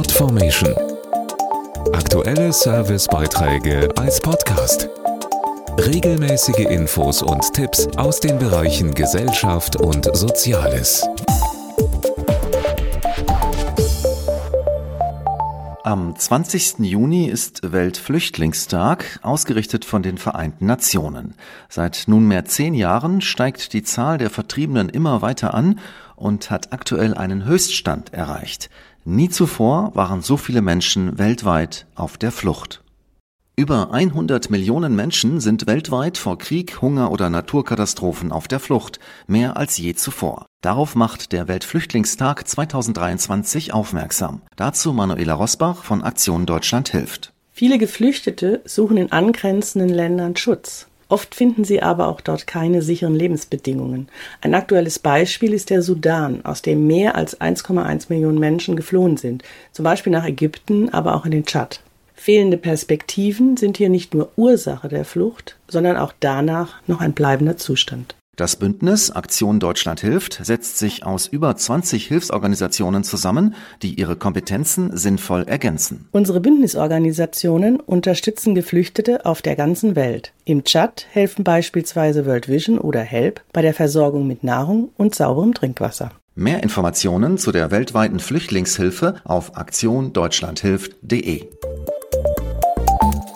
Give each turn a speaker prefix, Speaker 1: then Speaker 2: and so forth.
Speaker 1: Podformation. Aktuelle Servicebeiträge als Podcast. Regelmäßige Infos und Tipps aus den Bereichen Gesellschaft und Soziales.
Speaker 2: Am 20. Juni ist Weltflüchtlingstag, ausgerichtet von den Vereinten Nationen. Seit nunmehr zehn Jahren steigt die Zahl der Vertriebenen immer weiter an und hat aktuell einen Höchststand erreicht. Nie zuvor waren so viele Menschen weltweit auf der Flucht. Über 100 Millionen Menschen sind weltweit vor Krieg, Hunger oder Naturkatastrophen auf der Flucht, mehr als je zuvor. Darauf macht der Weltflüchtlingstag 2023 aufmerksam. Dazu Manuela Rosbach von Aktion Deutschland hilft.
Speaker 3: Viele Geflüchtete suchen in angrenzenden Ländern Schutz. Oft finden sie aber auch dort keine sicheren Lebensbedingungen. Ein aktuelles Beispiel ist der Sudan, aus dem mehr als 1,1 Millionen Menschen geflohen sind, zum Beispiel nach Ägypten, aber auch in den Tschad. Fehlende Perspektiven sind hier nicht nur Ursache der Flucht, sondern auch danach noch ein bleibender Zustand.
Speaker 2: Das Bündnis Aktion Deutschland hilft setzt sich aus über 20 Hilfsorganisationen zusammen, die ihre Kompetenzen sinnvoll ergänzen.
Speaker 3: Unsere Bündnisorganisationen unterstützen Geflüchtete auf der ganzen Welt. Im Tschad helfen beispielsweise World Vision oder HELP bei der Versorgung mit Nahrung und sauberem Trinkwasser.
Speaker 2: Mehr Informationen zu der weltweiten Flüchtlingshilfe auf aktiondeutschlandhilft.de.